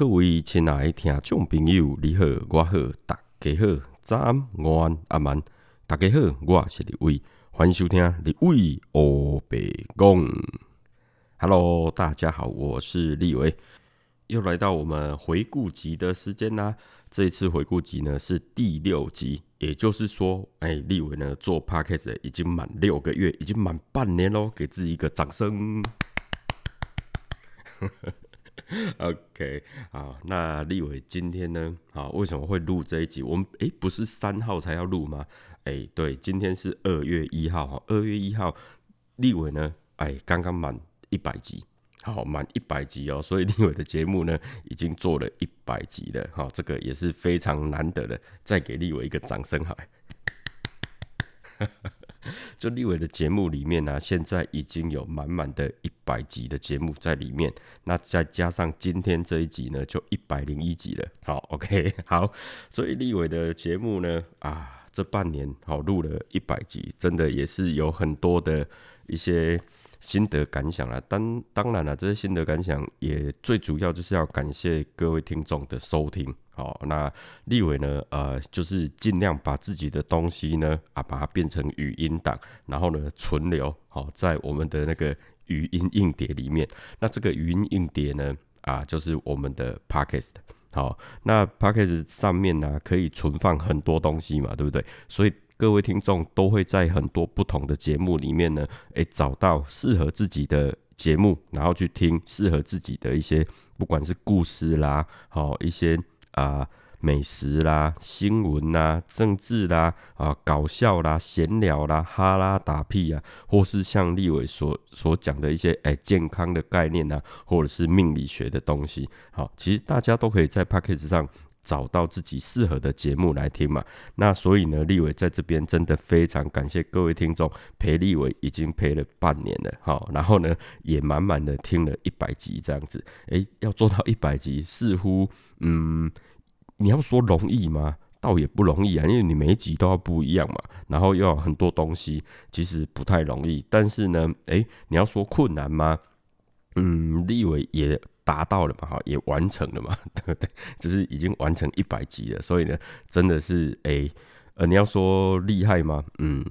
各位亲爱的听众朋友，你好，我好，大家好，早安、午安、阿晚，大家好，我是李伟，欢迎收听李伟欧白讲。Hello，大家好，我是立伟，又来到我们回顾集的时间啦。这一次回顾集呢是第六集，也就是说，哎，立伟呢做 Podcast 已经满六个月，已经满半年喽，给自己一个掌声。OK，好，那立伟今天呢？好，为什么会录这一集？我们诶，不是三号才要录吗？诶，对，今天是二月一号哈。二月一号，立伟呢？哎，刚刚满一百集，好，满一百集哦。所以立伟的节目呢，已经做了一百集了。哈，这个也是非常难得的。再给立伟一个掌声，好。就立伟的节目里面呢，现在已经有满满的一百集的节目在里面，那再加上今天这一集呢，就一百零一集了。好，OK，好，所以立伟的节目呢，啊，这半年好录了一百集，真的也是有很多的一些。心得感想啦，当当然了，这些心得感想也最主要就是要感谢各位听众的收听。好，那立伟呢，呃，就是尽量把自己的东西呢，啊，把它变成语音档，然后呢，存留好在我们的那个语音硬碟里面。那这个语音硬碟呢，啊，就是我们的 Podcast。好，那 Podcast 上面呢，可以存放很多东西嘛，对不对？所以。各位听众都会在很多不同的节目里面呢，诶，找到适合自己的节目，然后去听适合自己的一些，不管是故事啦，好一些啊美食啦、新闻啦、政治啦、啊搞笑啦、闲聊啦、哈拉打屁啊，或是像立伟所所讲的一些诶健康的概念啊，或者是命理学的东西，好，其实大家都可以在 p a c k a g e 上。找到自己适合的节目来听嘛？那所以呢，立伟在这边真的非常感谢各位听众陪立伟已经陪了半年了，好，然后呢也满满的听了一百集这样子。诶，要做到一百集，似乎嗯，你要说容易吗？倒也不容易啊，因为你每一集都要不一样嘛，然后又要很多东西，其实不太容易。但是呢，诶，你要说困难吗？嗯，立伟也。达到了嘛？哈，也完成了嘛？对不对？只是已经完成一百集了，所以呢，真的是诶，呃，你要说厉害吗？嗯，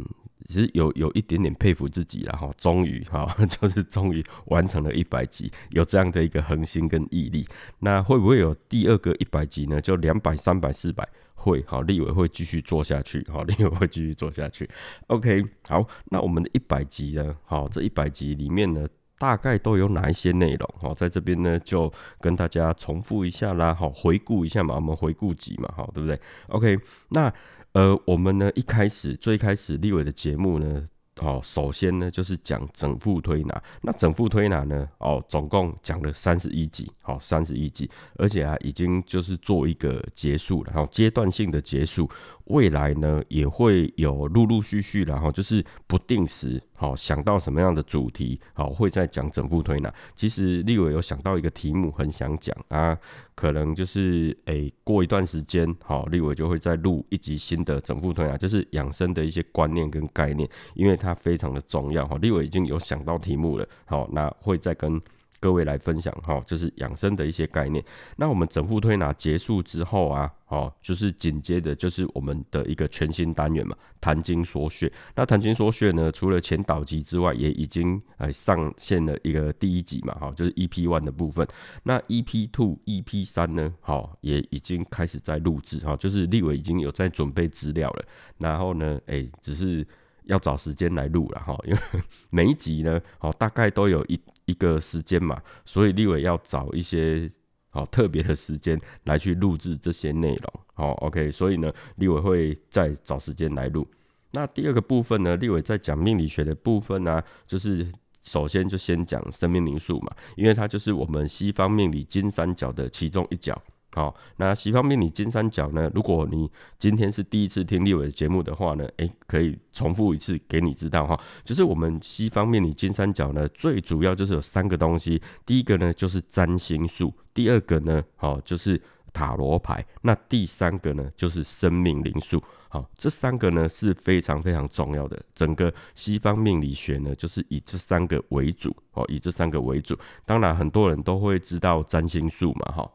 其实有有一点点佩服自己了哈。终于哈，就是终于完成了一百集，有这样的一个恒心跟毅力。那会不会有第二个一百集呢？就两百、三百、四百？会好，立伟会继续做下去。好，立伟会继续做下去。OK，好，那我们的一百集呢？好，这一百集里面呢？大概都有哪一些内容？好，在这边呢就跟大家重复一下啦，好，回顾一下嘛，我们回顾集嘛，好，对不对？OK，那呃，我们呢一开始最开始立伟的节目呢，好，首先呢就是讲整副推拿，那整副推拿呢，哦，总共讲了三十一集，好，三十一集，而且啊已经就是做一个结束了，好，阶段性的结束。未来呢也会有陆陆续续，然后就是不定时，好想到什么样的主题，好会再讲整副推拿。其实立伟有想到一个题目，很想讲啊，可能就是诶过一段时间，好立伟就会再录一集新的整副推拿，就是养生的一些观念跟概念，因为它非常的重要。哈，立伟已经有想到题目了，好那会再跟。各位来分享哈，就是养生的一些概念。那我们整副推拿结束之后啊，哦，就是紧接着就是我们的一个全新单元嘛，谈经说穴。那谈经说穴呢，除了前导集之外，也已经呃上线了一个第一集嘛，哈，就是 EP one 的部分。那 EP two、EP 三呢，好，也已经开始在录制哈，就是立伟已经有在准备资料了。然后呢，哎，只是。要找时间来录了哈，因为 每一集呢，哦，大概都有一一个时间嘛，所以立伟要找一些哦特别的时间来去录制这些内容，好，OK，所以呢，立伟会再找时间来录。那第二个部分呢，立伟在讲命理学的部分呢，就是首先就先讲生命灵数嘛，因为它就是我们西方命理金三角的其中一角。好，那西方命理金三角呢？如果你今天是第一次听立伟的节目的话呢，诶，可以重复一次给你知道哈。就是我们西方命理金三角呢，最主要就是有三个东西。第一个呢就是占星术，第二个呢，好就是塔罗牌，那第三个呢就是生命灵数。好，这三个呢是非常非常重要的。整个西方命理学呢，就是以这三个为主，哦，以这三个为主。当然，很多人都会知道占星术嘛，哈。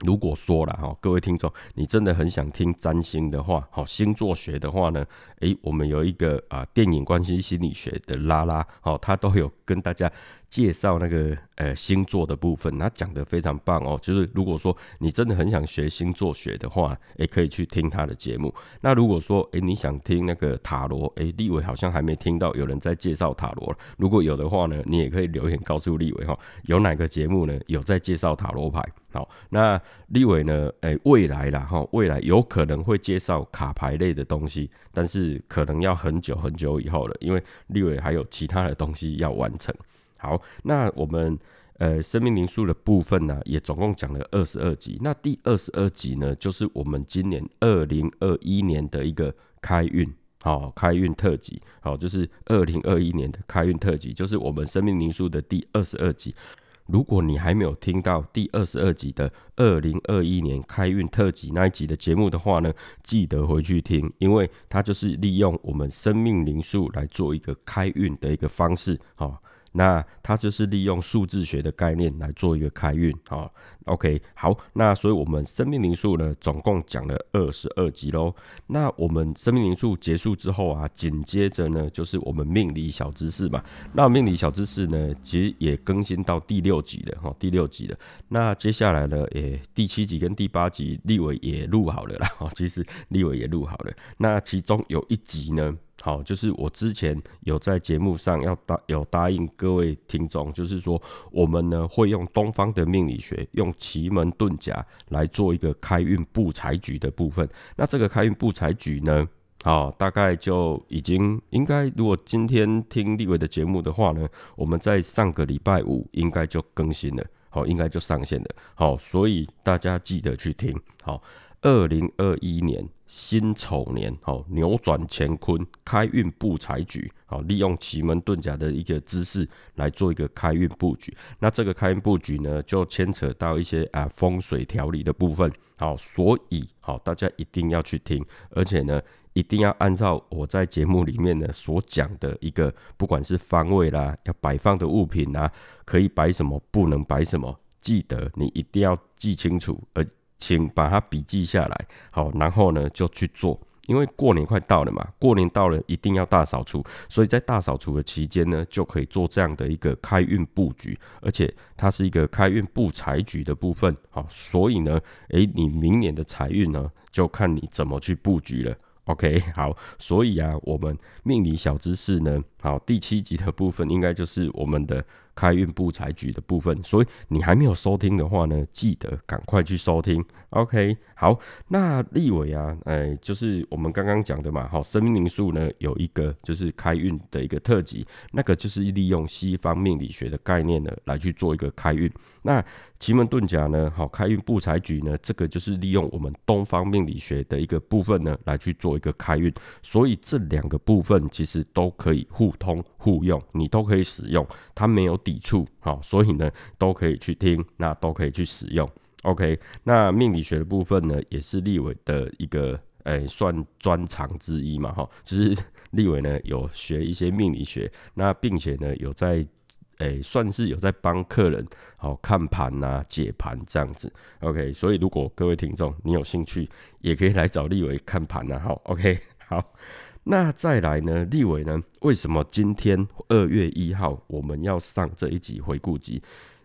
如果说了哈，各位听众，你真的很想听占星的话，好星座学的话呢，诶，我们有一个啊电影关系心理学的拉拉，好，他都有跟大家。介绍那个呃星座的部分，他讲的非常棒哦。就是如果说你真的很想学星座学的话，也可以去听他的节目。那如果说诶你想听那个塔罗，诶立伟好像还没听到有人在介绍塔罗。如果有的话呢，你也可以留言告诉立伟哈，有哪个节目呢有在介绍塔罗牌？好，那立伟呢，诶未来啦哈，未来有可能会介绍卡牌类的东西，但是可能要很久很久以后了，因为立伟还有其他的东西要完成。好，那我们呃生命灵数的部分呢，也总共讲了二十二集。那第二十二集呢，就是我们今年二零二一年的一个开运，好，开运特辑，好，就是二零二一年的开运特辑，就是我们生命灵数的第二十二集。如果你还没有听到第二十二集的二零二一年开运特辑那一集的节目的话呢，记得回去听，因为它就是利用我们生命灵数来做一个开运的一个方式，好。那它就是利用数字学的概念来做一个开运，好，OK，好，那所以我们生命灵数呢，总共讲了二十二集喽。那我们生命灵数结束之后啊，紧接着呢就是我们命理小知识嘛。那命理小知识呢，其实也更新到第六集了，哈，第六集了。那接下来呢，也，第七集跟第八集立伟也录好了啦，哦，其实立伟也录好了。那其中有一集呢。好，就是我之前有在节目上要答有答应各位听众，就是说我们呢会用东方的命理学，用奇门遁甲来做一个开运布财局的部分。那这个开运布财局呢，好，大概就已经应该，如果今天听立伟的节目的话呢，我们在上个礼拜五应该就更新了，好，应该就上线了。好，所以大家记得去听。好，二零二一年。辛丑年，好扭转乾坤，开运布财局，好利用奇门遁甲的一个姿势来做一个开运布局。那这个开运布局呢，就牵扯到一些啊风水调理的部分，好，所以好大家一定要去听，而且呢，一定要按照我在节目里面呢所讲的一个，不管是方位啦，要摆放的物品啊，可以摆什么，不能摆什么，记得你一定要记清楚，而。请把它笔记下来，好，然后呢就去做，因为过年快到了嘛，过年到了一定要大扫除，所以在大扫除的期间呢，就可以做这样的一个开运布局，而且它是一个开运布财局的部分，好，所以呢，诶，你明年的财运呢，就看你怎么去布局了。OK，好，所以啊，我们命理小知识呢，好，第七集的部分应该就是我们的。开运布财局的部分，所以你还没有收听的话呢，记得赶快去收听。OK，好，那立伟啊，哎，就是我们刚刚讲的嘛，好，生命灵数呢有一个就是开运的一个特辑，那个就是利用西方命理学的概念呢来去做一个开运。那奇门遁甲呢，好，开运布财局呢，这个就是利用我们东方命理学的一个部分呢来去做一个开运。所以这两个部分其实都可以互通互用，你都可以使用，它没有抵触，好，所以呢都可以去听，那都可以去使用。OK，那命理学的部分呢，也是立伟的一个诶算专长之一嘛，哈，就是 立伟呢有学一些命理学，那并且呢有在诶算是有在帮客人好看盘呐、解盘这样子。OK，所以如果各位听众你有兴趣，也可以来找立伟看盘呐。好，OK，好，那再来呢，立伟呢为什么今天二月一号我们要上这一集回顾集？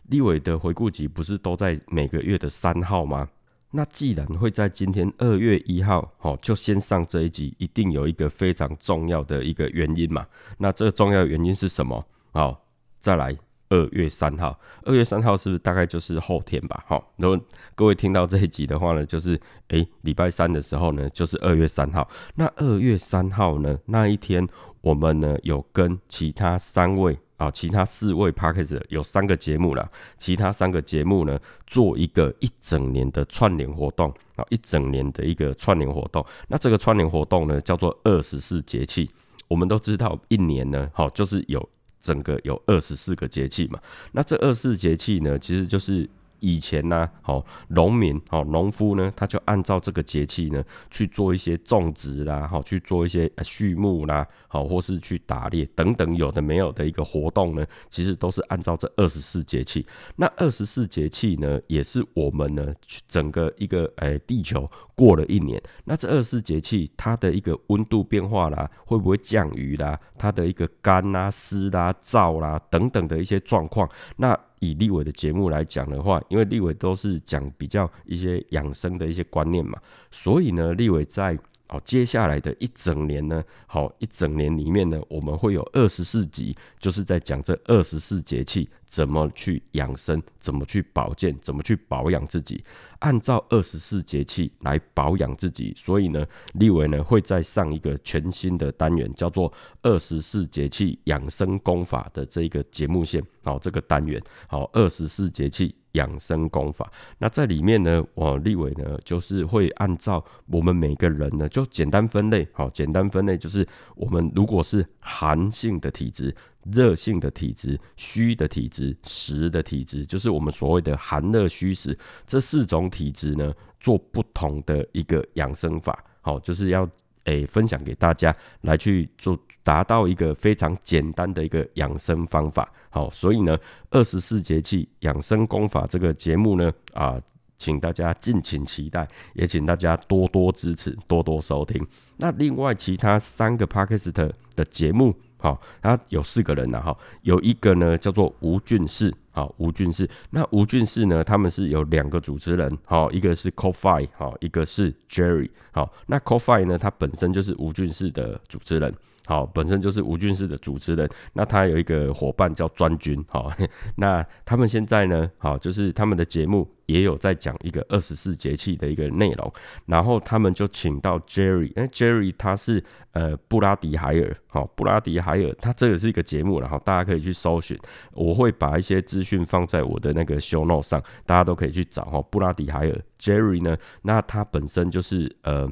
立伟的回顾集不是都在每个月的三号吗？那既然会在今天二月一号，好，就先上这一集，一定有一个非常重要的一个原因嘛。那这个重要原因是什么？好，再来二月三号，二月三号是不是大概就是后天吧？好，如果各位听到这一集的话呢，就是诶礼拜三的时候呢，就是二月三号。那二月三号呢，那一天我们呢有跟其他三位。啊，其他四位 p a r k e r 有三个节目啦，其他三个节目呢，做一个一整年的串联活动啊，一整年的一个串联活动。那这个串联活动呢，叫做二十四节气。我们都知道，一年呢，好，就是有整个有二十四个节气嘛。那这二十四节气呢，其实就是以前呢，好农民，好农夫呢，他就按照这个节气呢去做一些种植啦，好去做一些畜牧啦，好或是去打猎等等有的没有的一个活动呢，其实都是按照这二十四节气。那二十四节气呢，也是我们呢整个一个诶地球过了一年，那这二十四节气它的一个温度变化啦，会不会降雨啦，它的一个干啦、湿啦、燥啦等等的一些状况，那。以立伟的节目来讲的话，因为立伟都是讲比较一些养生的一些观念嘛，所以呢，立伟在哦接下来的一整年呢，好一整年里面呢，我们会有二十四集，就是在讲这二十四节气怎么去养生，怎么去保健，怎么去保养自己。按照二十四节气来保养自己，所以呢，立伟呢会再上一个全新的单元，叫做二十四节气养生功法的这一个节目线。好，这个单元好，二十四节气养生功法。那在里面呢，我立伟呢就是会按照我们每个人呢就简单分类。好，简单分类就是我们如果是寒性的体质。热性的体质、虚的体质、实的体质，就是我们所谓的寒热虚实这四种体质呢，做不同的一个养生法。好，就是要诶分享给大家来去做，达到一个非常简单的一个养生方法。好，所以呢，二十四节气养生功法这个节目呢，啊，请大家敬请期待，也请大家多多支持、多多收听。那另外其他三个 p a k i s t 的节目。好，他有四个人呐，哈，有一个呢叫做吴俊士，好，吴俊士，那吴俊士呢，他们是有两个主持人，好，一个是 Coffee，好，一个是 Jerry，好，那 Coffee 呢，他本身就是吴俊士的主持人。好，本身就是吴俊士的主持人，那他有一个伙伴叫专军，好，那他们现在呢，好，就是他们的节目也有在讲一个二十四节气的一个内容，然后他们就请到 Jerry，因为 Jerry 他是呃布拉迪海尔，好，布拉迪海尔，他这个是一个节目然后大家可以去搜寻，我会把一些资讯放在我的那个 show note 上，大家都可以去找哈，布拉迪海尔 Jerry 呢，那他本身就是呃。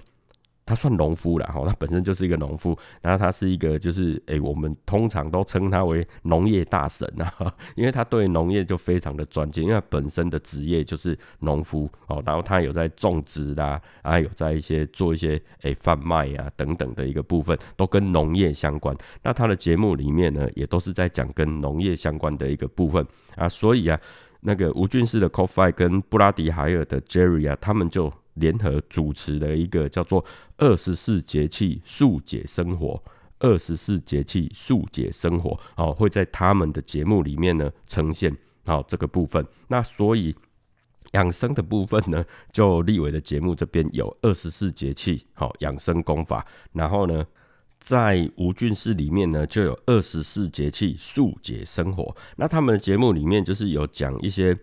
他算农夫了哈，他本身就是一个农夫，然后他是一个就是诶，我们通常都称他为农业大神啊，因为他对农业就非常的专精，因为他本身的职业就是农夫哦，然后他有在种植啦，啊有在一些做一些诶贩卖啊等等的一个部分，都跟农业相关。那他的节目里面呢，也都是在讲跟农业相关的一个部分啊，所以啊，那个吴俊士的 Coffee 跟布拉迪海尔的 Jerry 啊，他们就。联合主持的一个叫做“二十四节气速解生活”，二十四节气速解生活，哦，会在他们的节目里面呢呈现，好这个部分。那所以养生的部分呢，就立伟的节目这边有二十四节气，好养生功法。然后呢，在吴俊士里面呢，就有二十四节气速解生活。那他们的节目里面就是有讲一些。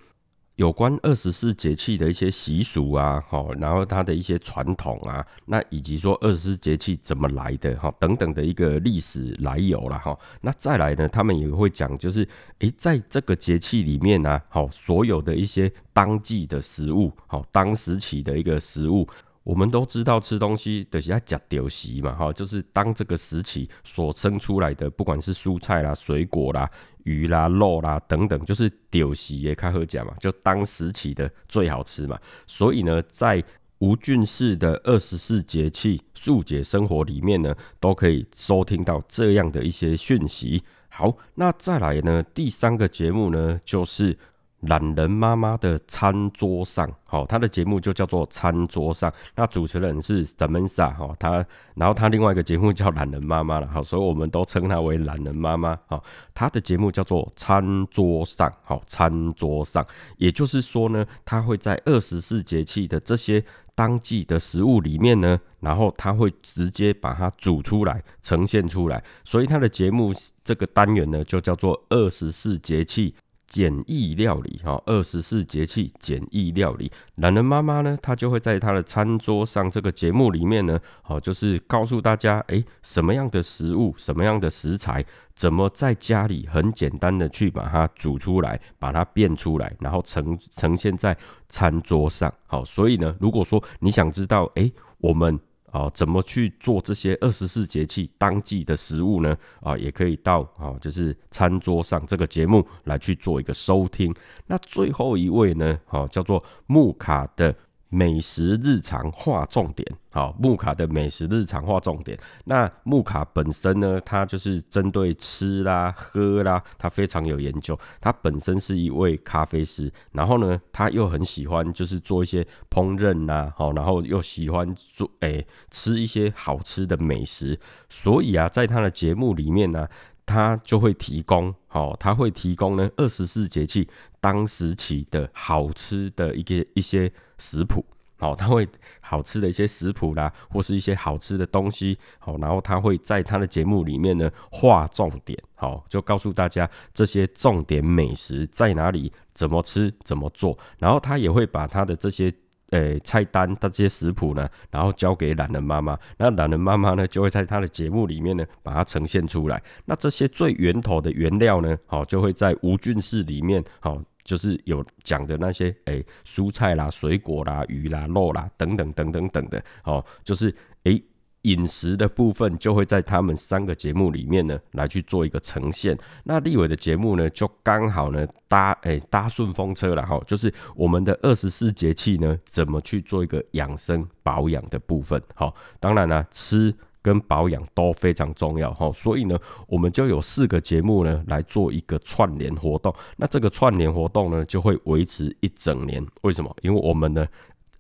有关二十四节气的一些习俗啊，好，然后它的一些传统啊，那以及说二十四节气怎么来的哈，等等的一个历史来由了哈。那再来呢，他们也会讲，就是诶，在这个节气里面呢，好，所有的一些当季的食物，好，当时起的一个食物。我们都知道吃东西的是要讲丢席嘛，哈，就是当这个时期所生出来的，不管是蔬菜啦、水果啦、鱼啦、肉啦等等，就是丢席也开喝讲嘛，就当时期的最好吃嘛。所以呢，在吴俊士的二十四节气速解生活里面呢，都可以收听到这样的一些讯息。好，那再来呢，第三个节目呢，就是。懒人妈妈的餐桌上，好，他的节目就叫做餐桌上。那主持人是 Samantha，哈，他，然后他另外一个节目叫懒人妈妈了，好，所以我们都称他为懒人妈妈，好，他的节目叫做餐桌上，好，餐桌上，也就是说呢，他会在二十四节气的这些当季的食物里面呢，然后他会直接把它煮出来，呈现出来，所以他的节目这个单元呢，就叫做二十四节气。简易料理哈，二十四节气简易料理。懒人妈妈呢，她就会在她的餐桌上这个节目里面呢，好，就是告诉大家，哎，什么样的食物，什么样的食材，怎么在家里很简单的去把它煮出来，把它变出来，然后呈呈现在餐桌上。好，所以呢，如果说你想知道，哎，我们啊，怎么去做这些二十四节气当季的食物呢？啊，也可以到啊，就是餐桌上这个节目来去做一个收听。那最后一位呢，啊，叫做木卡的。美食日常化重点，好，木卡的美食日常化重点。那木卡本身呢，它就是针对吃啦、喝啦，他非常有研究。他本身是一位咖啡师，然后呢，他又很喜欢就是做一些烹饪呐，好，然后又喜欢做诶吃一些好吃的美食。所以啊，在他的节目里面呢，他就会提供，好，他会提供呢二十四节气当时起的好吃的一个一些。食谱，好，他会好吃的一些食谱啦，或是一些好吃的东西，好，然后他会在他的节目里面呢划重点，好，就告诉大家这些重点美食在哪里，怎么吃，怎么做，然后他也会把他的这些诶菜单，这些食谱呢，然后交给懒人妈妈，那懒人妈妈呢就会在她的节目里面呢把它呈现出来，那这些最源头的原料呢，好，就会在无菌室里面，好。就是有讲的那些诶，蔬菜啦、水果啦、鱼啦、肉啦等等等等等的哦，就是诶饮食的部分就会在他们三个节目里面呢来去做一个呈现。那立伟的节目呢就刚好呢搭诶搭顺风车了哈，就是我们的二十四节气呢怎么去做一个养生保养的部分。好，当然呢吃。跟保养都非常重要哈，所以呢，我们就有四个节目呢来做一个串联活动。那这个串联活动呢，就会维持一整年。为什么？因为我们呢，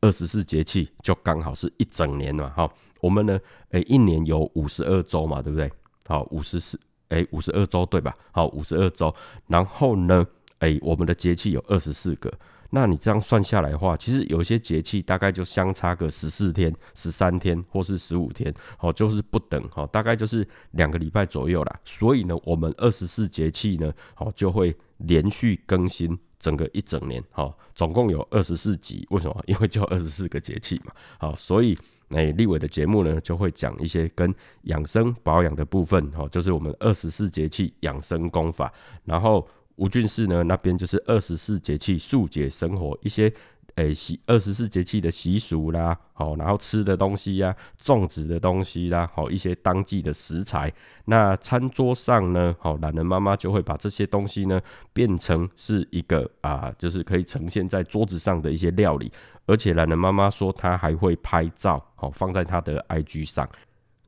二十四节气就刚好是一整年嘛。哈，我们呢，诶，一年有五十二周嘛，对不对？好，五十四，诶，五十二周对吧？好，五十二周。然后呢，诶，我们的节气有二十四个。那你这样算下来的话，其实有些节气大概就相差个十四天、十三天或是十五天，哦，就是不等，哦，大概就是两个礼拜左右啦。所以呢，我们二十四节气呢，哦，就会连续更新整个一整年，哦，总共有二十四集。为什么？因为就二十四个节气嘛，好，所以诶，立伟的节目呢，就会讲一些跟养生保养的部分，哦，就是我们二十四节气养生功法，然后。吴俊士呢，那边就是二十四节气速解生活一些诶习二十四节气的习俗啦，好，然后吃的东西呀，种植的东西啦，好一些当季的食材。那餐桌上呢，好懒人妈妈就会把这些东西呢变成是一个啊，就是可以呈现在桌子上的一些料理。而且懒人妈妈说她还会拍照，好放在她的 IG 上。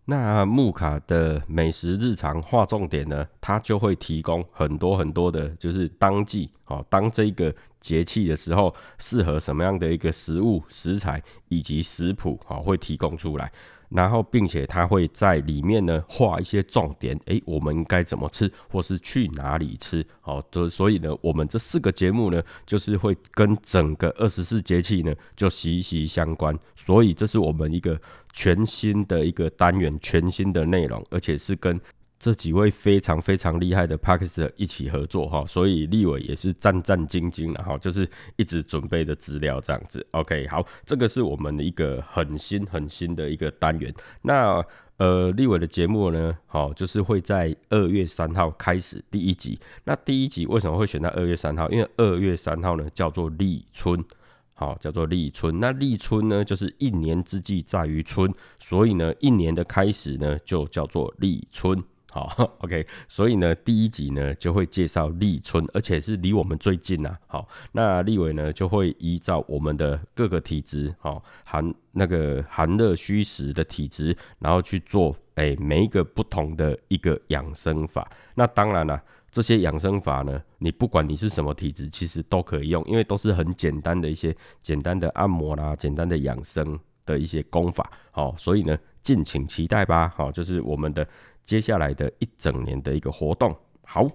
那木卡的美食日常划重点呢，它就会提供很多很多的，就是当季哦，当这个节气的时候，适合什么样的一个食物食材以及食谱哦，会提供出来。然后，并且它会在里面呢画一些重点，诶，我们应该怎么吃，或是去哪里吃，好，的，所以呢，我们这四个节目呢，就是会跟整个二十四节气呢就息息相关，所以这是我们一个全新的一个单元，全新的内容，而且是跟。这几位非常非常厉害的 p a k e 一起合作哈，所以立伟也是战战兢兢的哈，就是一直准备的资料这样子。OK，好，这个是我们的一个很新很新的一个单元。那呃，立伟的节目呢，好，就是会在二月三号开始第一集。那第一集为什么会选在二月三号？因为二月三号呢叫做立春，好，叫做立春。那立春呢，就是一年之计在于春，所以呢，一年的开始呢就叫做立春。好，OK，所以呢，第一集呢就会介绍立春，而且是离我们最近呐。好，那立伟呢就会依照我们的各个体质，好寒那个寒热虚实的体质，然后去做哎每一个不同的一个养生法。那当然了，这些养生法呢，你不管你是什么体质，其实都可以用，因为都是很简单的一些简单的按摩啦，简单的养生的一些功法。好，所以呢，敬请期待吧。好，就是我们的。接下来的一整年的一个活动，好，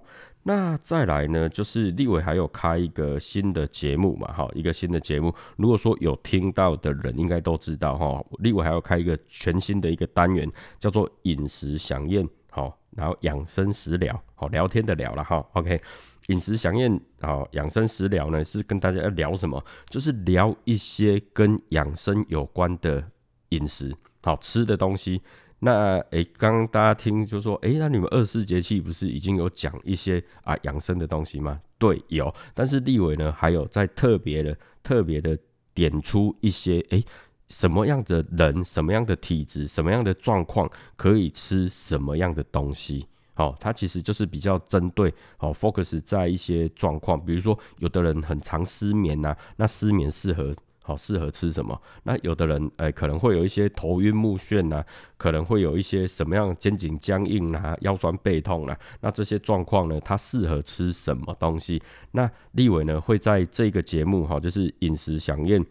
那再来呢，就是立伟还有开一个新的节目嘛，哈，一个新的节目，如果说有听到的人应该都知道哈，立伟还要开一个全新的一个单元，叫做饮食享宴，好，然后养生食疗，好，聊天的聊了哈，OK，饮食享宴，好，养生食疗呢是跟大家要聊什么？就是聊一些跟养生有关的饮食，好吃的东西。那诶，刚刚大家听就说，诶，那你们二十四节气不是已经有讲一些啊养生的东西吗？对，有。但是立伟呢，还有在特别的、特别的点出一些，诶，什么样的人、什么样的体质、什么样的状况可以吃什么样的东西。好，它其实就是比较针对哦，focus 在一些状况，比如说有的人很常失眠呐，那失眠适合好适合吃什么？那有的人哎可能会有一些头晕目眩呐，可能会有一些什么样肩颈僵硬啊、腰酸背痛啊，那这些状况呢，它适合吃什么东西？那立伟呢会在这个节目哈，就是饮食响应。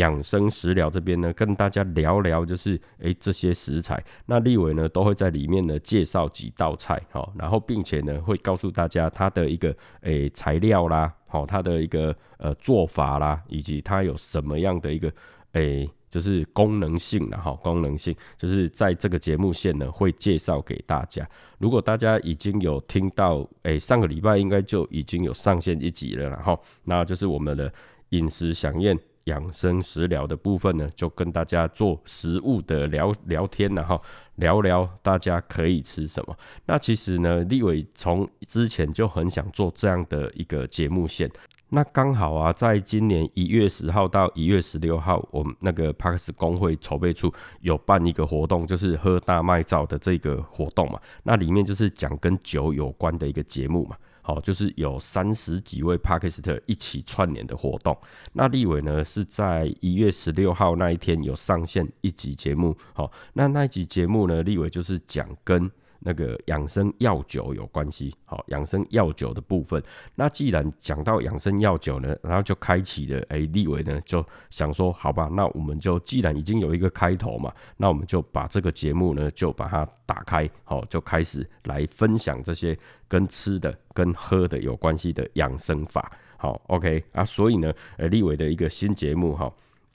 养生食疗这边呢，跟大家聊聊，就是诶这些食材，那立伟呢都会在里面呢介绍几道菜，好，然后并且呢会告诉大家它的一个诶材料啦，好，它的一个呃做法啦，以及它有什么样的一个诶就是功能性的哈，功能性就是在这个节目线呢会介绍给大家。如果大家已经有听到诶上个礼拜应该就已经有上线一集了，然后那就是我们的饮食响宴。养生食疗的部分呢，就跟大家做食物的聊聊天了哈，聊聊大家可以吃什么。那其实呢，立伟从之前就很想做这样的一个节目线。那刚好啊，在今年一月十号到一月十六号，我们那个帕克斯工会筹备处有办一个活动，就是喝大麦皂的这个活动嘛。那里面就是讲跟酒有关的一个节目嘛。好，就是有三十几位帕克斯特一起串联的活动。那立伟呢是在一月十六号那一天有上线一集节目。好，那那一集节目呢，立伟就是讲跟。那个养生药酒有关系，好，养生药酒的部分。那既然讲到养生药酒呢，然后就开启了，哎，立伟呢就想说，好吧，那我们就既然已经有一个开头嘛，那我们就把这个节目呢就把它打开，好，就开始来分享这些跟吃的、跟喝的有关系的养生法。好，OK 啊，所以呢，呃，立伟的一个新节目哈，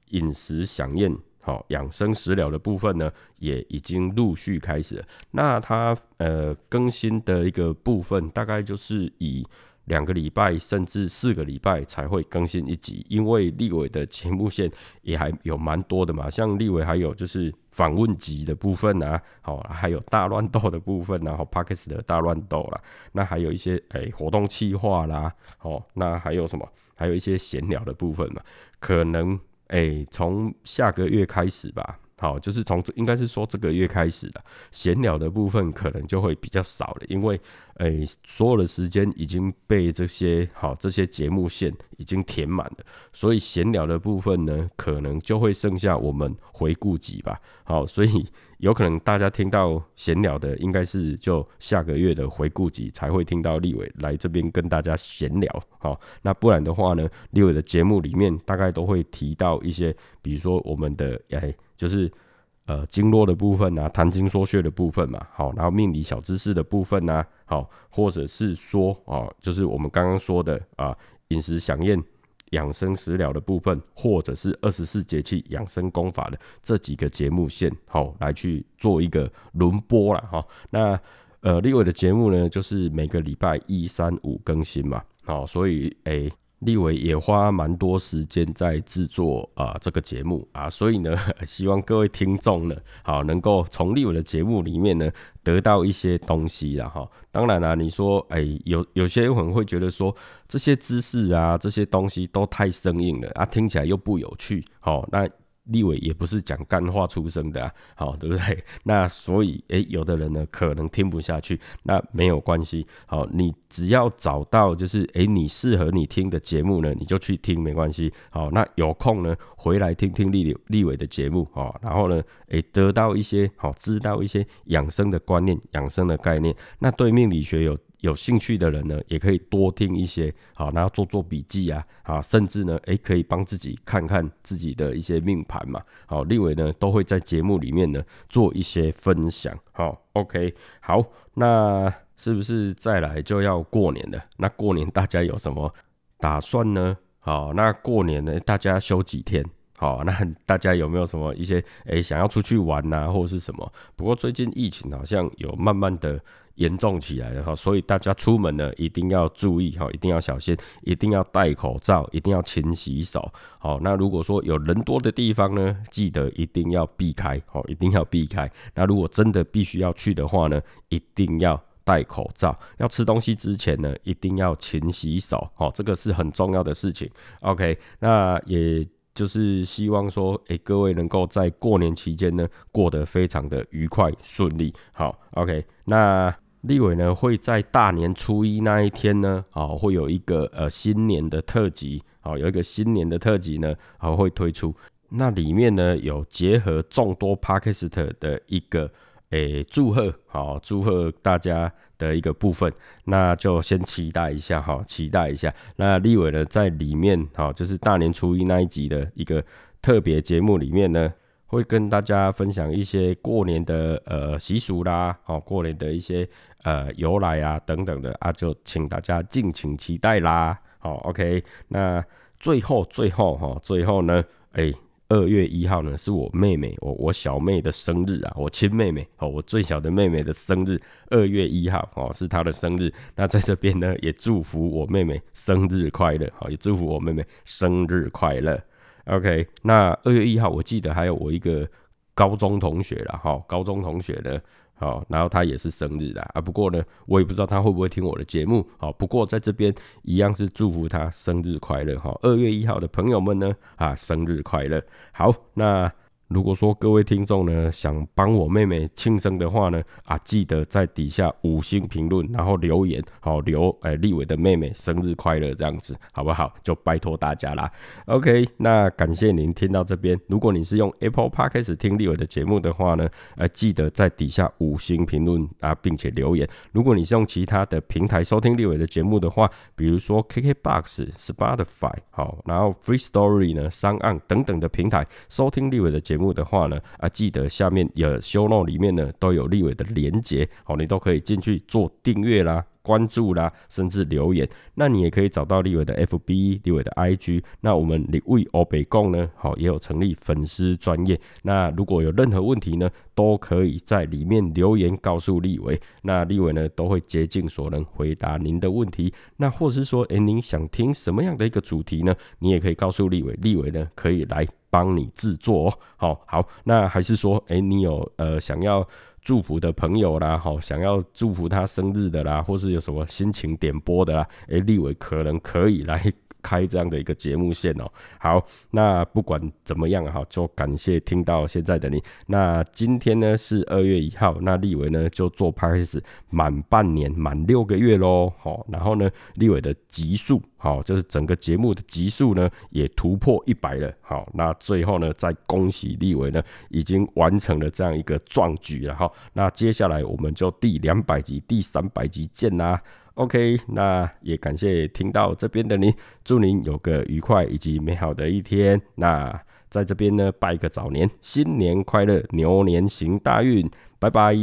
饮食享宴。好，养生食疗的部分呢，也已经陆续开始。那它呃更新的一个部分，大概就是以两个礼拜甚至四个礼拜才会更新一集，因为立伟的节目线也还有蛮多的嘛。像立伟还有就是访问集的部分啊，好，还有大乱斗的部分，然后 p a c k e s 的大乱斗啦，那还有一些诶活动计划啦，哦，那还有什么？还有一些闲聊的部分嘛，可能。哎，从下个月开始吧，好，就是从应该是说这个月开始的闲聊的部分可能就会比较少了，因为。诶，所有的时间已经被这些好这些节目线已经填满了，所以闲聊的部分呢，可能就会剩下我们回顾集吧。好，所以有可能大家听到闲聊的，应该是就下个月的回顾集才会听到立伟来这边跟大家闲聊。好，那不然的话呢，立伟的节目里面大概都会提到一些，比如说我们的诶，就是。呃，经络的部分啊，谈经说穴的部分嘛，好，然后命理小知识的部分呢，好，或者是说啊，就是我们刚刚说的啊，饮食享宴、养生食疗的部分，或者是二十四节气养生功法的这几个节目线，好，来去做一个轮播了哈。那呃，立伟的节目呢，就是每个礼拜一、三、五更新嘛，好，所以诶。立伟也花蛮多时间在制作啊这个节目啊，所以呢，希望各位听众呢，好能够从立伟的节目里面呢得到一些东西啦哈。当然啦，你说哎，有有些人会觉得说这些知识啊这些东西都太生硬了啊，听起来又不有趣，好那。立伟也不是讲干话出身的啊，好对不对？那所以诶，有的人呢可能听不下去，那没有关系，好，你只要找到就是诶你适合你听的节目呢，你就去听没关系，好，那有空呢回来听听立立伟的节目啊，然后呢诶得到一些好，知道一些养生的观念、养生的概念，那对命理学有。有兴趣的人呢，也可以多听一些，好，然后做做笔记啊，啊，甚至呢，诶，可以帮自己看看自己的一些命盘嘛，好，立伟呢都会在节目里面呢做一些分享，好，OK，好，那是不是再来就要过年了？那过年大家有什么打算呢？好，那过年呢，大家休几天？好，那大家有没有什么一些诶想要出去玩呐，或者是什么？不过最近疫情好像有慢慢的。严重起来了哈，所以大家出门呢一定要注意哈，一定要小心，一定要戴口罩，一定要勤洗手。好，那如果说有人多的地方呢，记得一定要避开，好，一定要避开。那如果真的必须要去的话呢，一定要戴口罩。要吃东西之前呢，一定要勤洗手，好，这个是很重要的事情。OK，那也就是希望说，诶，各位能够在过年期间呢，过得非常的愉快顺利。好，OK，那立伟呢会在大年初一那一天呢，好，会有一个呃新年的特辑，好，有一个新年的特辑呢，好会推出。那里面呢有结合众多 p a k i s t 的一个诶祝贺，好祝贺大家的一个部分，那就先期待一下哈，期待一下。那立伟呢在里面，好就是大年初一那一集的一个特别节目里面呢，会跟大家分享一些过年的呃习俗啦，哦过年的一些呃由来啊等等的啊，就请大家敬请期待啦。好，OK，那最后最后哈，最后呢，哎。二月一号呢，是我妹妹，我我小妹的生日啊，我亲妹妹哦，我最小的妹妹的生日，二月一号哦，是她的生日。那在这边呢，也祝福我妹妹生日快乐，好，也祝福我妹妹生日快乐。OK，那二月一号，我记得还有我一个高中同学了，哈，高中同学的。好，然后他也是生日的啊，不过呢，我也不知道他会不会听我的节目。好，不过在这边一样是祝福他生日快乐。哈，二月一号的朋友们呢，啊，生日快乐。好，那。如果说各位听众呢想帮我妹妹庆生的话呢，啊，记得在底下五星评论，然后留言，好留哎立伟的妹妹生日快乐这样子，好不好？就拜托大家啦。OK，那感谢您听到这边。如果你是用 Apple Podcast 听立伟的节目的话呢，呃，记得在底下五星评论啊，并且留言。如果你是用其他的平台收听立伟的节目的话，比如说 KKBox、Spotify，好，然后 Free Story 呢、商岸等等的平台收听立伟的节。节目的话呢，啊，记得下面有修 note 里面呢都有立伟的连接，好，你都可以进去做订阅啦。关注啦，甚至留言，那你也可以找到立伟的 FB、立伟的 IG。那我们立伟欧北共呢，好也有成立粉丝专业。那如果有任何问题呢，都可以在里面留言告诉立伟。那立伟呢，都会竭尽所能回答您的问题。那或是说，诶，您想听什么样的一个主题呢？你也可以告诉立伟，立伟呢可以来帮你制作哦。好好，那还是说，诶，你有呃想要。祝福的朋友啦，好，想要祝福他生日的啦，或是有什么心情点播的啦，诶，立伟可能可以来。开这样的一个节目线哦，好，那不管怎么样哈，就感谢听到现在的你。那今天呢是二月一号，那立伟呢就做 p a 满半年，满六个月喽，好，然后呢立伟的集数，好，就是整个节目的集数呢也突破一百了，好，那最后呢再恭喜立伟呢已经完成了这样一个壮举了哈，那接下来我们就第两百集、第三百集见啦。OK，那也感谢听到这边的您，祝您有个愉快以及美好的一天。那在这边呢，拜个早年，新年快乐，牛年行大运，拜拜。